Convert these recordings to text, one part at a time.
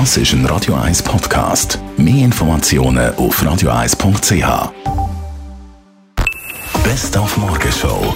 Das ist ein Radio 1 Podcast. Mehr Informationen auf radio1.ch. Best auf Morgenshow.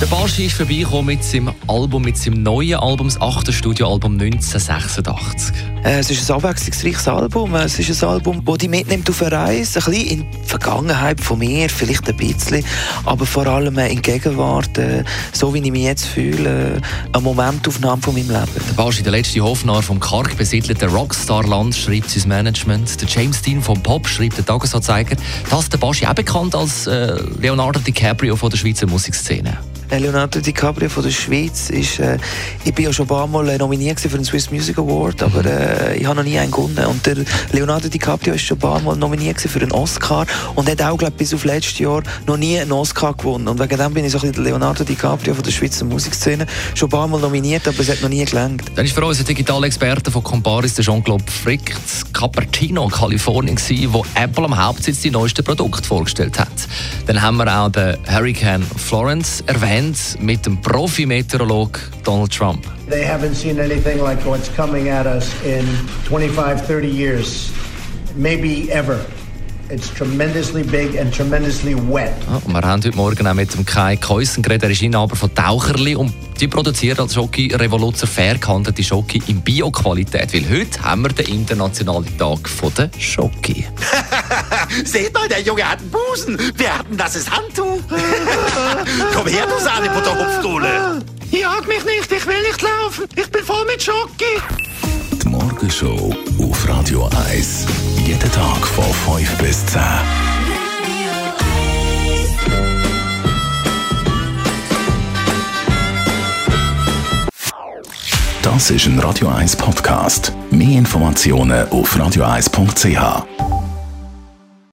Der Baschi ist vorbeigekommen mit seinem Album, mit seinem neuen Album, das achte Studioalbum 1986. Äh, es ist ein abwechslungsreiches Album. Es ist ein Album, das dich mitnimmt auf eine Reise. Ein bisschen in die Vergangenheit von mir, vielleicht ein bisschen, aber vor allem in die Gegenwart, äh, so wie ich mich jetzt fühle, eine Momentaufnahme von meinem Leben. Der Baschi, der letzte Hofnarr vom karg besiedelten Rockstar-Land, schreibt sein Management. Der James Dean vom Pop schreibt der Tagesanzeiger, dass der Baschi auch bekannt als äh, Leonardo DiCaprio von der Schweizer Musikszene. Leonardo DiCaprio von der Schweiz ist, äh, ich bin ja schon ein paar Mal äh, nominiert für den Swiss Music Award, aber mhm. äh, ich habe noch nie einen gewonnen. Und der Leonardo DiCaprio ist schon ein paar Mal nominiert für einen Oscar und hat auch, glaube bis auf letztes Jahr noch nie einen Oscar gewonnen. Und wegen dem bin ich so ein bisschen Leonardo DiCaprio von der Schweizer Musikszene schon ein paar Mal nominiert, aber es hat noch nie gelangt. Dann ist für uns ein digitaler Experte von Comparis, der Jean-Claude Frick, in Cupertino, Kalifornien, gewesen, wo Apple am Hauptsitz die neuesten Produkte vorgestellt hat. Dann haben wir auch den Hurricane Florence erwähnt mit dem Profi-Meteorolog Donald Trump. They haven't seen anything like what's coming at us in 25, 30 years, maybe ever. It's tremendously big and tremendously wet. Ja, wir haben heute Morgen auch mit dem Kai Keusen geredet. Er ist Inhaber von Taucherli und die produzieren als Schoki Revoluzer fair gehandelte Schoki in Bio-Qualität. Weil heute haben wir den internationalen Tag der Schoki. Seht mal, der Junge hat einen Busen. Wir hatten das ist Handtuch. Komm her, du Sahnebutter Hupfdohle. Jag mich nicht, ich will nicht laufen. Ich bin voll mit Schoki. Die Morgenshow auf Radio 1. Jeden Tag von 5 bis 10. Das ist ein Radio 1 Podcast. Mehr Informationen auf radio1.ch.